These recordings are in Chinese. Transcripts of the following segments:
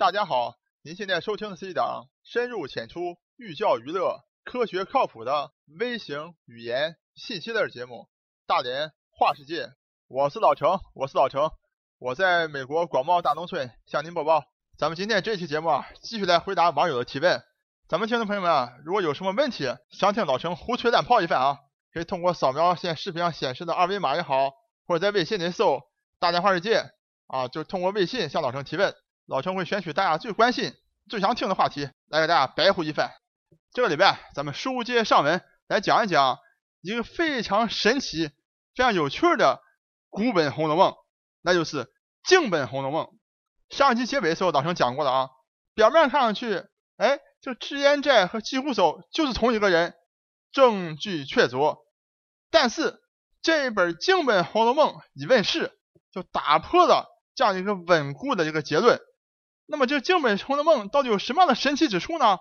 大家好，您现在收听的是一档深入浅出、寓教于乐、科学靠谱的微型语言信息类节目《大连话世界》。我是老程，我是老程，我在美国广袤大农村向您播报。咱们今天这期节目啊，继续来回答网友的提问。咱们听众朋友们啊，如果有什么问题想听老程胡吹乱泡一番啊，可以通过扫描现视频上显示的二维码也好，或者在微信里搜“大连话世界”啊，就通过微信向老程提问。老陈会选取大家最关心、最想听的话题来给大家白呼一番。这个礼拜咱们书接上文，来讲一讲一个非常神奇、非常有趣的古本《红楼梦》，那就是净本《红楼梦》。上期结尾的时候，老陈讲过了啊。表面看上去，哎，这脂砚斋和季湖叟就是同一个人，证据确凿。但是这一本净本《红楼梦》一问世，就打破了这样一个稳固的一个结论。那么这净本《红楼梦》到底有什么样的神奇之处呢？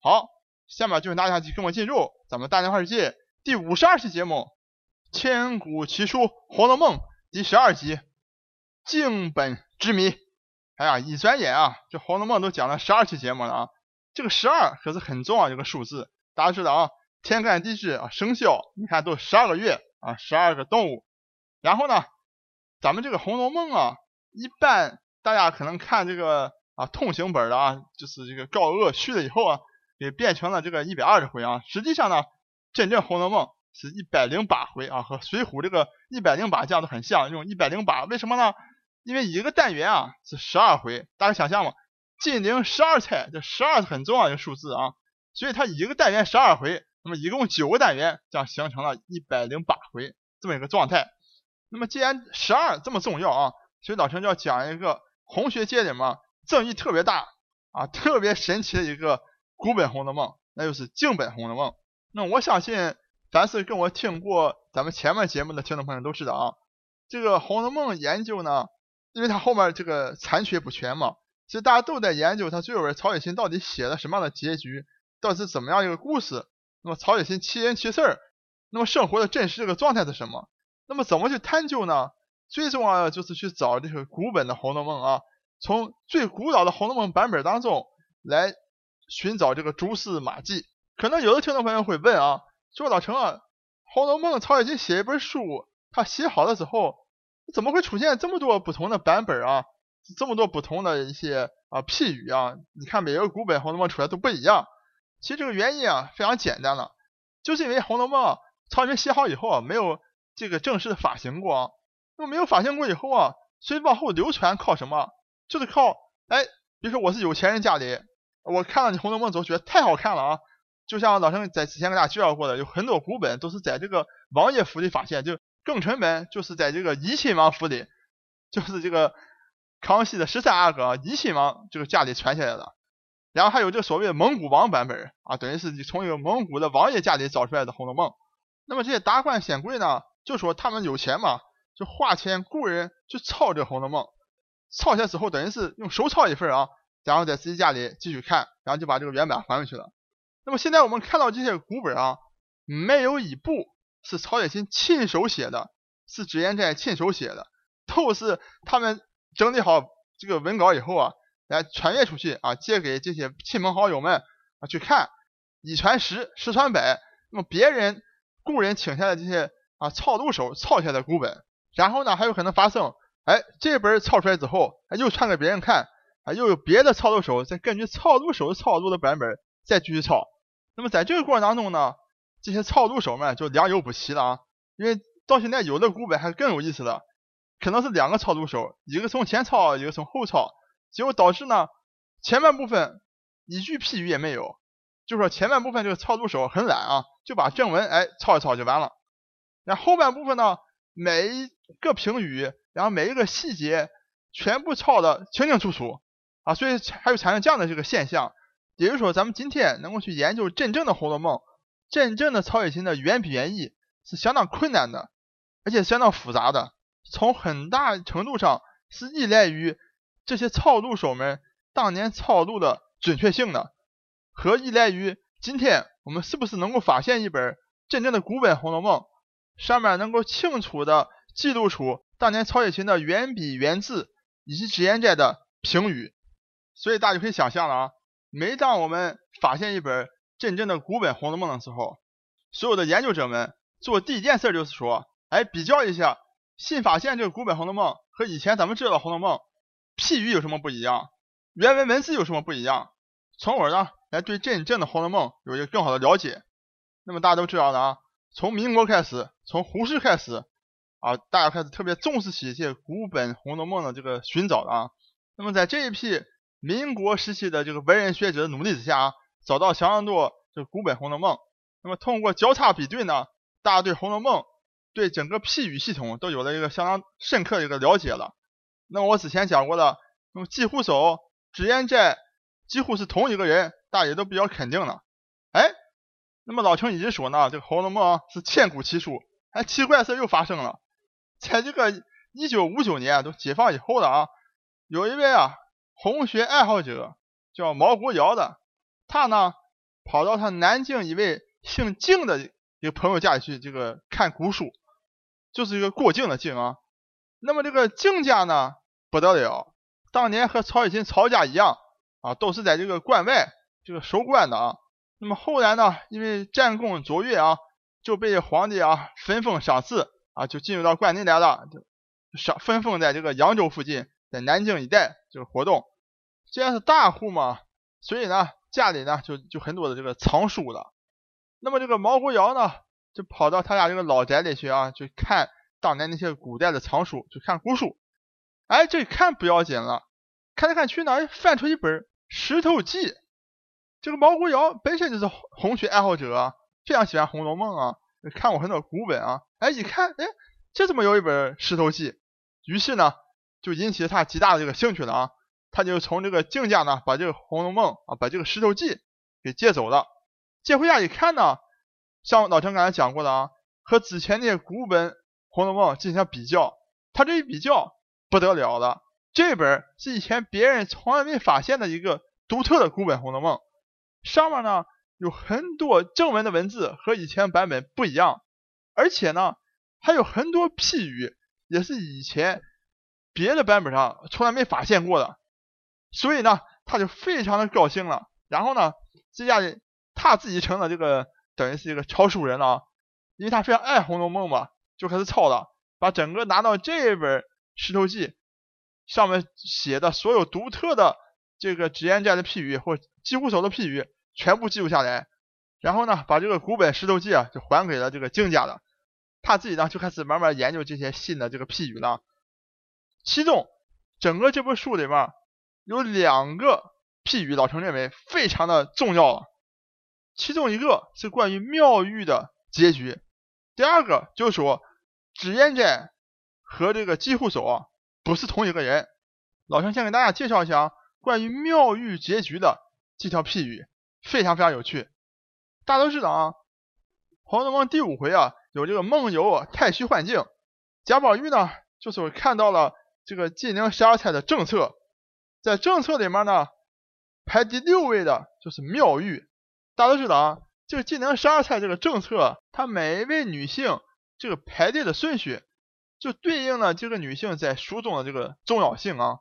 好，下面就请大家跟我进入咱们大连话世界第五十二期节目《千古奇书红楼梦》第十二集《净本之谜》。哎呀，一转眼啊，这《红楼梦》都讲了十二期节目了啊！这个十二可是很重要一个数字，大家知道啊，天干地支啊，生肖，你看都十二个月啊，十二个动物。然后呢，咱们这个《红楼梦》啊，一般大家可能看这个。啊，通行本的啊，就是这个高鹗续了以后啊，给变成了这个一百二十回啊。实际上呢，真正《红楼梦》是一百零八回啊，和《水浒》这个一百零八讲的很像，用一百零八。为什么呢？因为一个单元啊是十二回，大家想象嘛，金陵十二钗，这十二是很重要一个数字啊，所以它一个单元十二回，那么一共九个单元，这样形成了一百零八回这么一个状态。那么既然十二这么重要啊，所以老陈就要讲一个红学界里面。争议特别大啊，特别神奇的一个古本《红楼梦》，那就是净本《红楼梦》。那我相信，凡是跟我听过咱们前面节目的听众朋友都知道啊，这个《红楼梦》研究呢，因为它后面这个残缺不全嘛，其实大家都在研究它最后曹雪芹到底写了什么样的结局，到底是怎么样一个故事。那么曹雪芹其人其事，那么生活的真实这个状态是什么？那么怎么去探究呢？最重要的就是去找这个古本的《红楼梦》啊。从最古老的《红楼梦》版本当中来寻找这个蛛丝马迹，可能有的听众朋友会问啊，说老陈啊，《红楼梦》曹雪芹写一本书，他写好了之后，怎么会出现这么多不同的版本啊？这么多不同的一些啊批语啊？你看每个古本《红楼梦》出来都不一样。其实这个原因啊非常简单了，就是因为《红楼梦》曹雪芹写好以后啊，没有这个正式的发行过，那么没有发行过以后啊，所以往后流传靠什么？就是靠，哎，比如说我是有钱人家里，我看到你《红楼梦》之后觉得太好看了啊，就像老陈在之前给大家介绍过的，有很多古本都是在这个王爷府里发现，就庚辰本就是在这个怡亲王府里，就是这个康熙的十三阿哥怡亲王这个家里传下来的，然后还有这所谓的蒙古王版本啊，等于是从一个蒙古的王爷家里找出来的《红楼梦》。那么这些达官显贵呢，就说他们有钱嘛，就花钱雇人去抄这《红楼梦》。抄下之后，等于是用手抄一份啊，然后在自己家里继续看，然后就把这个原版还回去了。那么现在我们看到这些古本啊，没有一部是曹雪芹亲手写的，是脂砚斋亲手写的，都是他们整理好这个文稿以后啊，来传阅出去啊，借给这些亲朋好友们啊去看，一传十，十传百。那么别人雇人请下来这些啊抄录手抄下的古本，然后呢还有可能发生。哎，这本抄出来之后，哎，又传给别人看，啊，又有别的抄录手再根据抄录手抄录的版本再继续抄。那么在这个过程当中呢，这些抄录手们就良莠不齐了啊。因为到现在有的古本还是更有意思了，可能是两个抄录手，一个从前抄，一个从后抄，结果导致呢前半部分一句批语也没有，就说前半部分这个抄录手很懒啊，就把正文哎抄一抄就完了。然后后半部分呢，每一个评语。然后每一个细节全部抄的清清楚楚啊，所以还有产生这样的这个现象。也就是说，咱们今天能够去研究真正的《红楼梦》，真正的曹雪芹的原笔原意是相当困难的，而且相当复杂的。从很大程度上是依赖于这些抄录手们当年抄录的准确性的，和依赖于今天我们是不是能够发现一本真正的古本《红楼梦》，上面能够清楚的记录出。当年曹雪芹的原笔原字以及脂砚斋的评语，所以大家就可以想象了啊，每当我们发现一本真正的古本《红楼梦》的时候，所有的研究者们做第一件事就是说，哎，比较一下新发现这个古本《红楼梦》和以前咱们知道的《红楼梦》，譬喻有什么不一样，原文文字有什么不一样，从而呢来对真正的《红楼梦》有一个更好的了解。那么大家都知道的啊，从民国开始，从胡适开始啊，大家开始特别重视起一些古本《红楼梦》的这个寻找了啊。那么在这一批民国时期的这个文人学者的努力之下啊，找到相当多这古本《红楼梦》。那么通过交叉比对呢，大家对《红楼梦》对整个譬语系统都有了一个相当深刻的一个了解了。那么我之前讲过的，那么季湖守、脂砚斋几乎是同一个人，大家也都比较肯定了。哎。那么老程一直说呢，这个《红楼梦》啊是千古奇书。哎，奇怪的事又发生了，在这个一九五九年都解放以后了啊，有一位啊红学爱好者叫毛国尧的，他呢跑到他南京一位姓静的一个朋友家里去这个看古书，就是一个过境的境啊。那么这个静家呢不得了，当年和曹雪芹曹家一样啊，都是在这个关外这个守关的啊。那么后来呢，因为战功卓越啊，就被皇帝啊分封赏赐啊，就进入到关内来了，就赏分封在这个扬州附近，在南京一带就是活动。既然是大户嘛，所以呢家里呢就就很多的这个藏书了。那么这个毛国尧呢，就跑到他家这个老宅里去啊，去看当年那些古代的藏书，去看古书。哎，这一看不要紧了，看来看去呢，翻出一本《石头记》。这个毛国尧本身就是红学爱好者，非常喜欢《红楼梦》啊，看过很多古本啊。哎，一看，哎，这怎么有一本《石头记》？于是呢，就引起他极大的这个兴趣了啊。他就从这个静家呢，把这个《红楼梦》啊，把这个《石头记》给借走了。借回家一看呢，像老陈刚才讲过的啊，和之前那些古本《红楼梦》进行比较，他这一比较不得了了。这本是以前别人从来没发现的一个独特的古本《红楼梦》。上面呢有很多正文的文字和以前版本不一样，而且呢还有很多譬语，也是以前别的版本上从来没发现过的，所以呢他就非常的高兴了。然后呢这下来他自己成了这个等于是一个抄书人了啊，因为他非常爱《红楼梦》嘛，就开始抄了，把整个拿到这本《石头记》上面写的所有独特的这个脂砚斋的譬语或。几乎所有的譬语全部记录下来，然后呢，把这个古本《石头记》啊就还给了这个靖家了。他自己呢就开始慢慢研究这些新的这个譬语了。其中整个这部书里面有两个譬语，老程认为非常的重要了。其中一个是关于妙玉的结局，第二个就是说脂砚斋和这个季护手啊不是同一个人。老程先给大家介绍一下关于妙玉结局的。这条譬语非常非常有趣，大都知道啊，《红楼梦》第五回啊，有这个梦游太虚幻境，贾宝玉呢就是看到了这个金陵十二钗的政策，在政策里面呢排第六位的就是妙玉。大都知道啊，这个金陵十二钗这个政策，它每一位女性这个排列的顺序，就对应了这个女性在书中的这个重要性啊。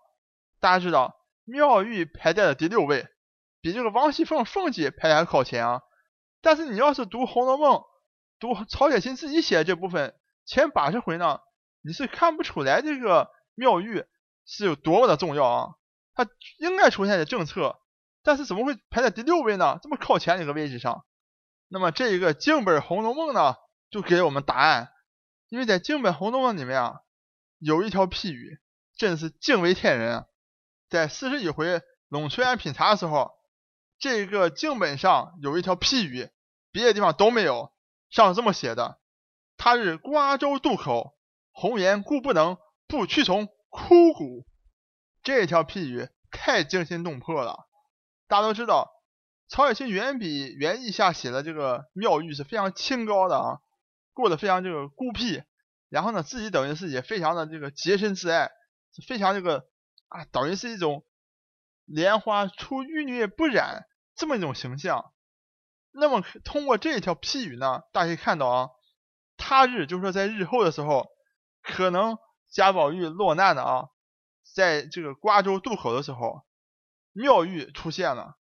大家知道，妙玉排在了第六位。比这个王熙凤凤姐排还靠前啊！但是你要是读《红楼梦》，读曹雪芹自己写的这部分前八十回呢，你是看不出来这个妙玉是有多么的重要啊！它应该出现在正册，但是怎么会排在第六位呢？这么靠前的一个位置上？那么这一个净本《红楼梦》呢，就给我们答案，因为在净本《红楼梦》里面啊，有一条譬喻，真是惊为天人！在四十一回龙翠庵品茶的时候。这个经本上有一条譬语，别的地方都没有。上是这么写的：“他日瓜州渡口，红颜故不能不屈从枯骨。”这条譬语太惊心动魄了。大家都知道，曹雪芹原比原意下写的这个妙玉是非常清高的啊，过得非常这个孤僻，然后呢，自己等于是也非常的这个洁身自爱，是非常这个啊，等于是一种莲花出淤泥不染。这么一种形象，那么通过这一条批语呢，大家可以看到啊，他日就是说在日后的时候，可能贾宝玉落难的啊，在这个瓜州渡口的时候，妙玉出现了。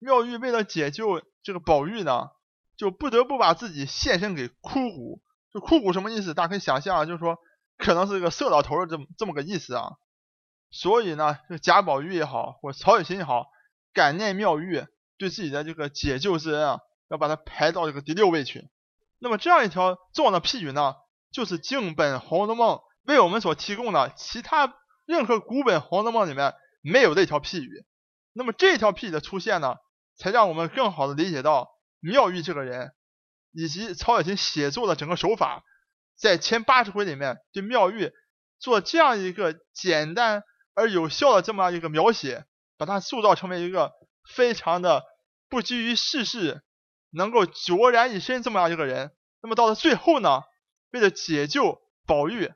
妙玉为了解救这个宝玉呢，就不得不把自己献身给枯骨。就枯骨什么意思？大家可以想象啊，就是说可能是个色老头的这么这么个意思啊。所以呢，这贾宝玉也好，或曹雪芹也好，感念妙玉对自己的这个解救之恩啊，要把它排到这个第六位去。那么这样一条重要的譬语呢，就是经本《红楼梦》为我们所提供的其他任何古本《红楼梦》里面没有的一条譬语。那么这条譬语的出现呢，才让我们更好的理解到妙玉这个人，以及曹雪芹写作的整个手法，在前八十回里面对妙玉做这样一个简单。而有效的这么一个描写，把它塑造成为一个非常的不拘于世事，能够卓然一身这么样一个人。那么到了最后呢，为了解救宝玉，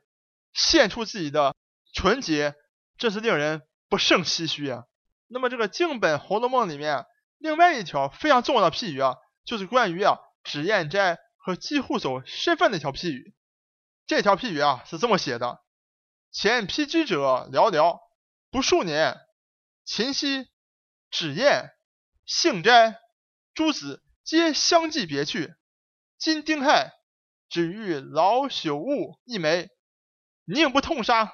献出自己的纯洁，这是令人不胜唏嘘啊。那么这个经本《红楼梦》里面另外一条非常重要的譬喻啊，就是关于啊脂砚斋和姬护叟身份的一条譬喻。这条譬喻啊是这么写的：前披之者寥寥。不数年，秦夕、脂砚、幸斋诸子皆相继别去。今丁亥，只余老朽物一枚，宁不痛杀？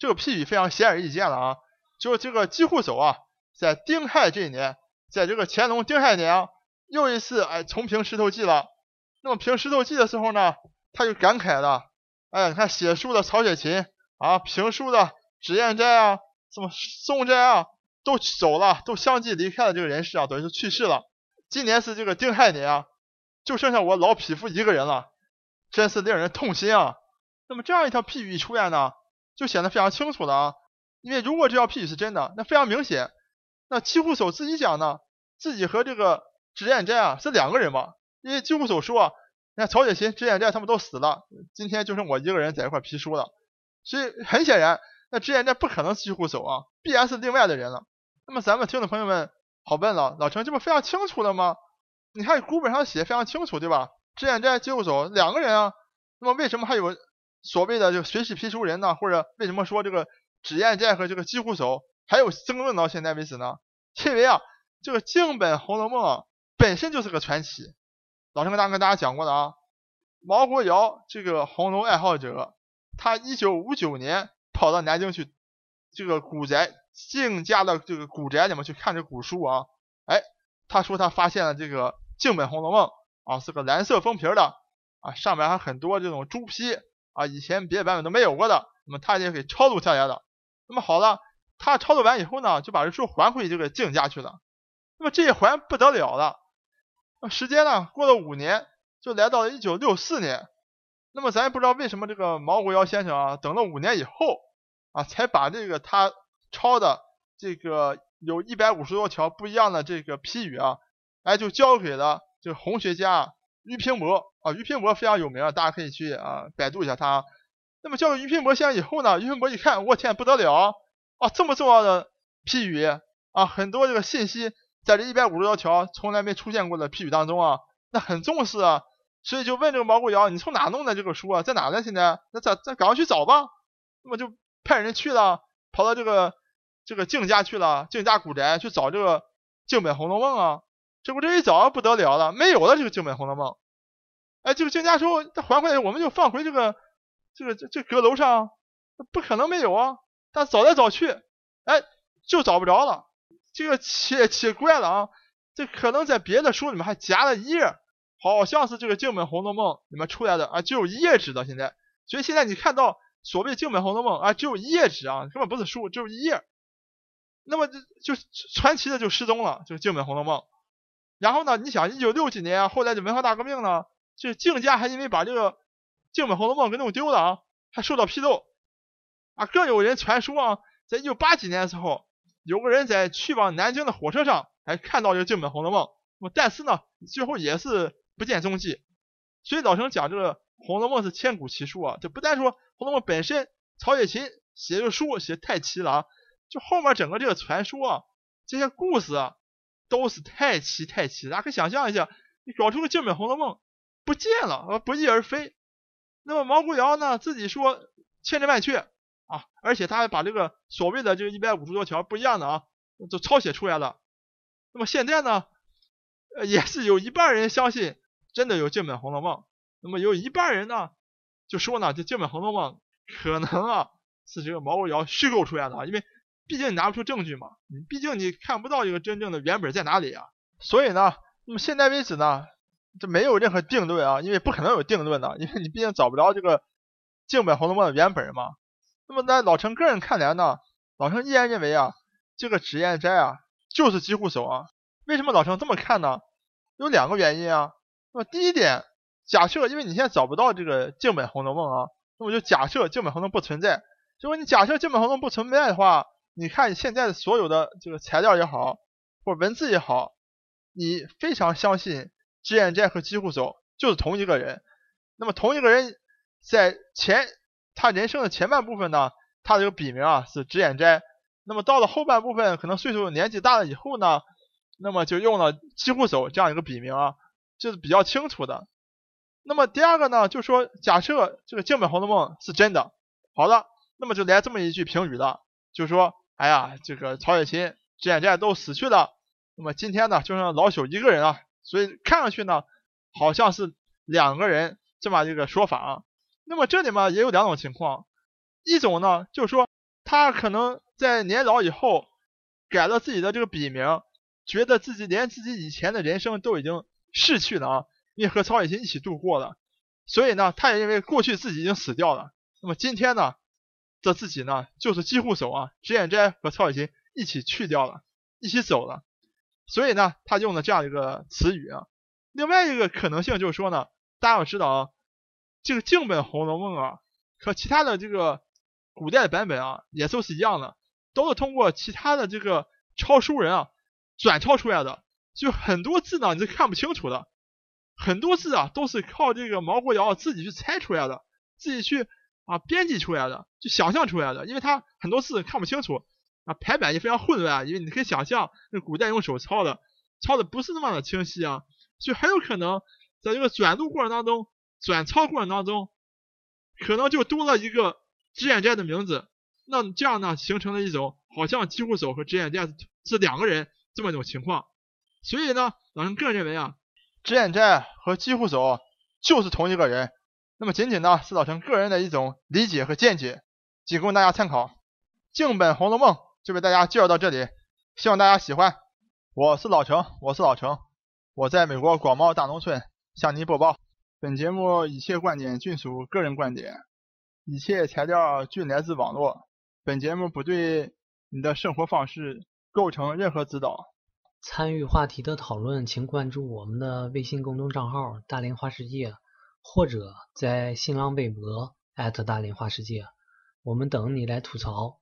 这个譬喻非常显而易见了啊！就这个姬护叟啊，在丁亥这一年，在这个乾隆丁亥年，又一次哎重评石头记了。那么评石头记的时候呢，他就感慨了：哎，你看写书的曹雪芹啊，评书的脂砚斋啊。什么宋斋啊，都走了，都相继离开了这个人世啊，等于是去世了。今年是这个丁亥年啊，就剩下我老匹夫一个人了，真是令人痛心啊。那么这样一条譬喻一出现呢，就显得非常清楚了啊。因为如果这条譬喻是真的，那非常明显，那七户叟自己讲呢，自己和这个脂砚斋啊是两个人嘛。因为七户叟说，你看曹雪芹、脂砚斋他们都死了，今天就剩我一个人在一块批书了，所以很显然。那脂砚斋不可能是护手啊，必然是另外的人了。那么咱们听众朋友们好问了，老陈这不非常清楚了吗？你看古本上写非常清楚，对吧？脂砚斋、姬护叟两个人啊，那么为什么还有所谓的就随时批书人呢？或者为什么说这个脂砚斋和这个姬护手还有争论到现在为止呢？因为啊，这个经本《红楼梦》啊本身就是个传奇。老陈跟大跟大家讲过的啊，毛国尧这个红楼爱好者，他一九五九年。跑到南京去，这个古宅静家的这个古宅里面去看这古书啊，哎，他说他发现了这个静本《红楼梦》啊，是个蓝色封皮的啊，上面还很多这种朱批啊，以前别的版本都没有过的，那么他也给抄录下来了。那么好了，他抄录完以后呢，就把这书还回这个静家去了。那么这一还不得了了，时间呢过了五年，就来到了一九六四年。那么咱也不知道为什么这个毛国尧先生啊，等了五年以后啊，才把这个他抄的这个有一百五十多条不一样的这个批语啊，哎，就交给了这个红学家俞平伯啊。俞平伯非常有名，大家可以去啊百度一下他。那么交给俞平伯先生以后呢，俞平伯一看，我天，不得了啊，这么重要的批语啊，很多这个信息在这一百五十多条从来没出现过的批语当中啊，那很重视啊。所以就问这个毛国尧，你从哪弄的这个书啊？在哪呢？现在那咱咱赶快去找吧。那么就派人去了，跑到这个这个静家去了，静家古宅去找这个静本《红楼梦》啊。结果这一找不得了了，没有了这个静本《红楼梦》。哎，这个静家说他还回来，我们就放回这个这个这这阁楼上，不可能没有啊。但找来找去，哎，就找不着了。这个奇奇怪了啊，这可能在别的书里面还夹了一页。好像是这个静本《红楼梦》里面出来的啊，只有一页纸的现在，所以现在你看到所谓静本《红楼梦》啊，只有一页纸啊，根本不是书，只有一页。那么就就传奇的就失踪了，这个静本《红楼梦》。然后呢，你想一九六几年，后来的文化大革命呢，这静家还因为把这个静本《红楼梦》给弄丢了啊，还受到批斗啊。更有人传说啊，在一九八几年的时候，有个人在去往南京的火车上还看到这个静本《红楼梦》，但是呢，最后也是。不见踪迹，所以老陈讲这个《红楼梦》是千古奇书啊，就不单说《红楼梦》本身，曹雪芹写这个书写太奇了啊，就后面整个这个传说啊，这些故事啊，都是太奇太奇。大家可以想象一下，你搞出个这本《红楼梦》不见了，不翼而飞。那么毛国瑶呢，自己说千真万确啊，而且他还把这个所谓的这个一百五十多条不一样的啊，就抄写出来了。那么现在呢，呃，也是有一半人相信真的有镜本红楼梦，那么有一半人呢就说呢，这镜本红楼梦可能啊是这个毛国瑶虚构出来的，因为毕竟你拿不出证据嘛，你毕竟你看不到这个真正的原本在哪里啊。所以呢，那么现在为止呢，这没有任何定论啊，因为不可能有定论的，因为你毕竟找不着这个镜本红楼梦的原本嘛。那么在老陈个人看来呢，老陈依然认为啊，这个脂砚斋啊就是姬护手啊。为什么老陈这么看呢？有两个原因啊。那么第一点，假设因为你现在找不到这个镜本红楼梦啊，那么就假设镜本红楼梦不存在。如果你假设镜本红楼梦不存在的话，你看现在的所有的这个材料也好，或文字也好。你非常相信脂砚斋和姬护手就是同一个人，那么同一个人在前他人生的前半部分呢，他这个笔名啊是脂砚斋，那么到了后半部分，可能岁数年纪大了以后呢，那么就用了姬护手这样一个笔名啊，这是比较清楚的。那么第二个呢，就说假设这个镜本红楼梦是真的，好了，那么就来这么一句评语了，就说，哎呀，这个曹雪芹、脂砚斋都死去了。那么今天呢，就剩老朽一个人啊，所以看上去呢，好像是两个人这么一个说法啊。那么这里面也有两种情况，一种呢，就是说他可能在年老以后改了自己的这个笔名，觉得自己连自己以前的人生都已经逝去了啊，因为和曹雪芹一起度过了，所以呢，他也认为过去自己已经死掉了。那么今天呢，这自己呢，就是几乎手啊，脂砚斋和曹雪芹一起去掉了，一起走了。所以呢，他用了这样一个词语啊。另外一个可能性就是说呢，大家要知道啊，这个镜本《红楼梦》啊，和其他的这个古代的版本啊，也都是一样的，都是通过其他的这个抄书人啊转抄出来的。就很多字呢，你是看不清楚的，很多字啊都是靠这个毛国尧自己去猜出来的，自己去啊编辑出来的，就想象出来的，因为他很多字看不清楚。啊，排版也非常混乱，因为你可以想象，那古代用手抄的，抄的不是那么的清晰啊，所以很有可能在这个转录过程当中，转抄过程当中，可能就多了一个脂砚斋的名字，那这样呢，形成了一种好像几乎手和脂砚斋是两个人这么一种情况，所以呢，老陈个人认为啊，脂砚斋和几乎手就是同一个人，那么仅仅呢是老陈个人的一种理解和见解，仅供大家参考，净本《红楼梦》。就为大家介绍到这里，希望大家喜欢。我是老程，我是老程，我在美国广袤大农村向您播报。本节目一切观点均属个人观点，一切材料均来自网络。本节目不对你的生活方式构成任何指导。参与话题的讨论，请关注我们的微信公众账号“大连花世界”，或者在新浪微博大连花世界，我们等你来吐槽。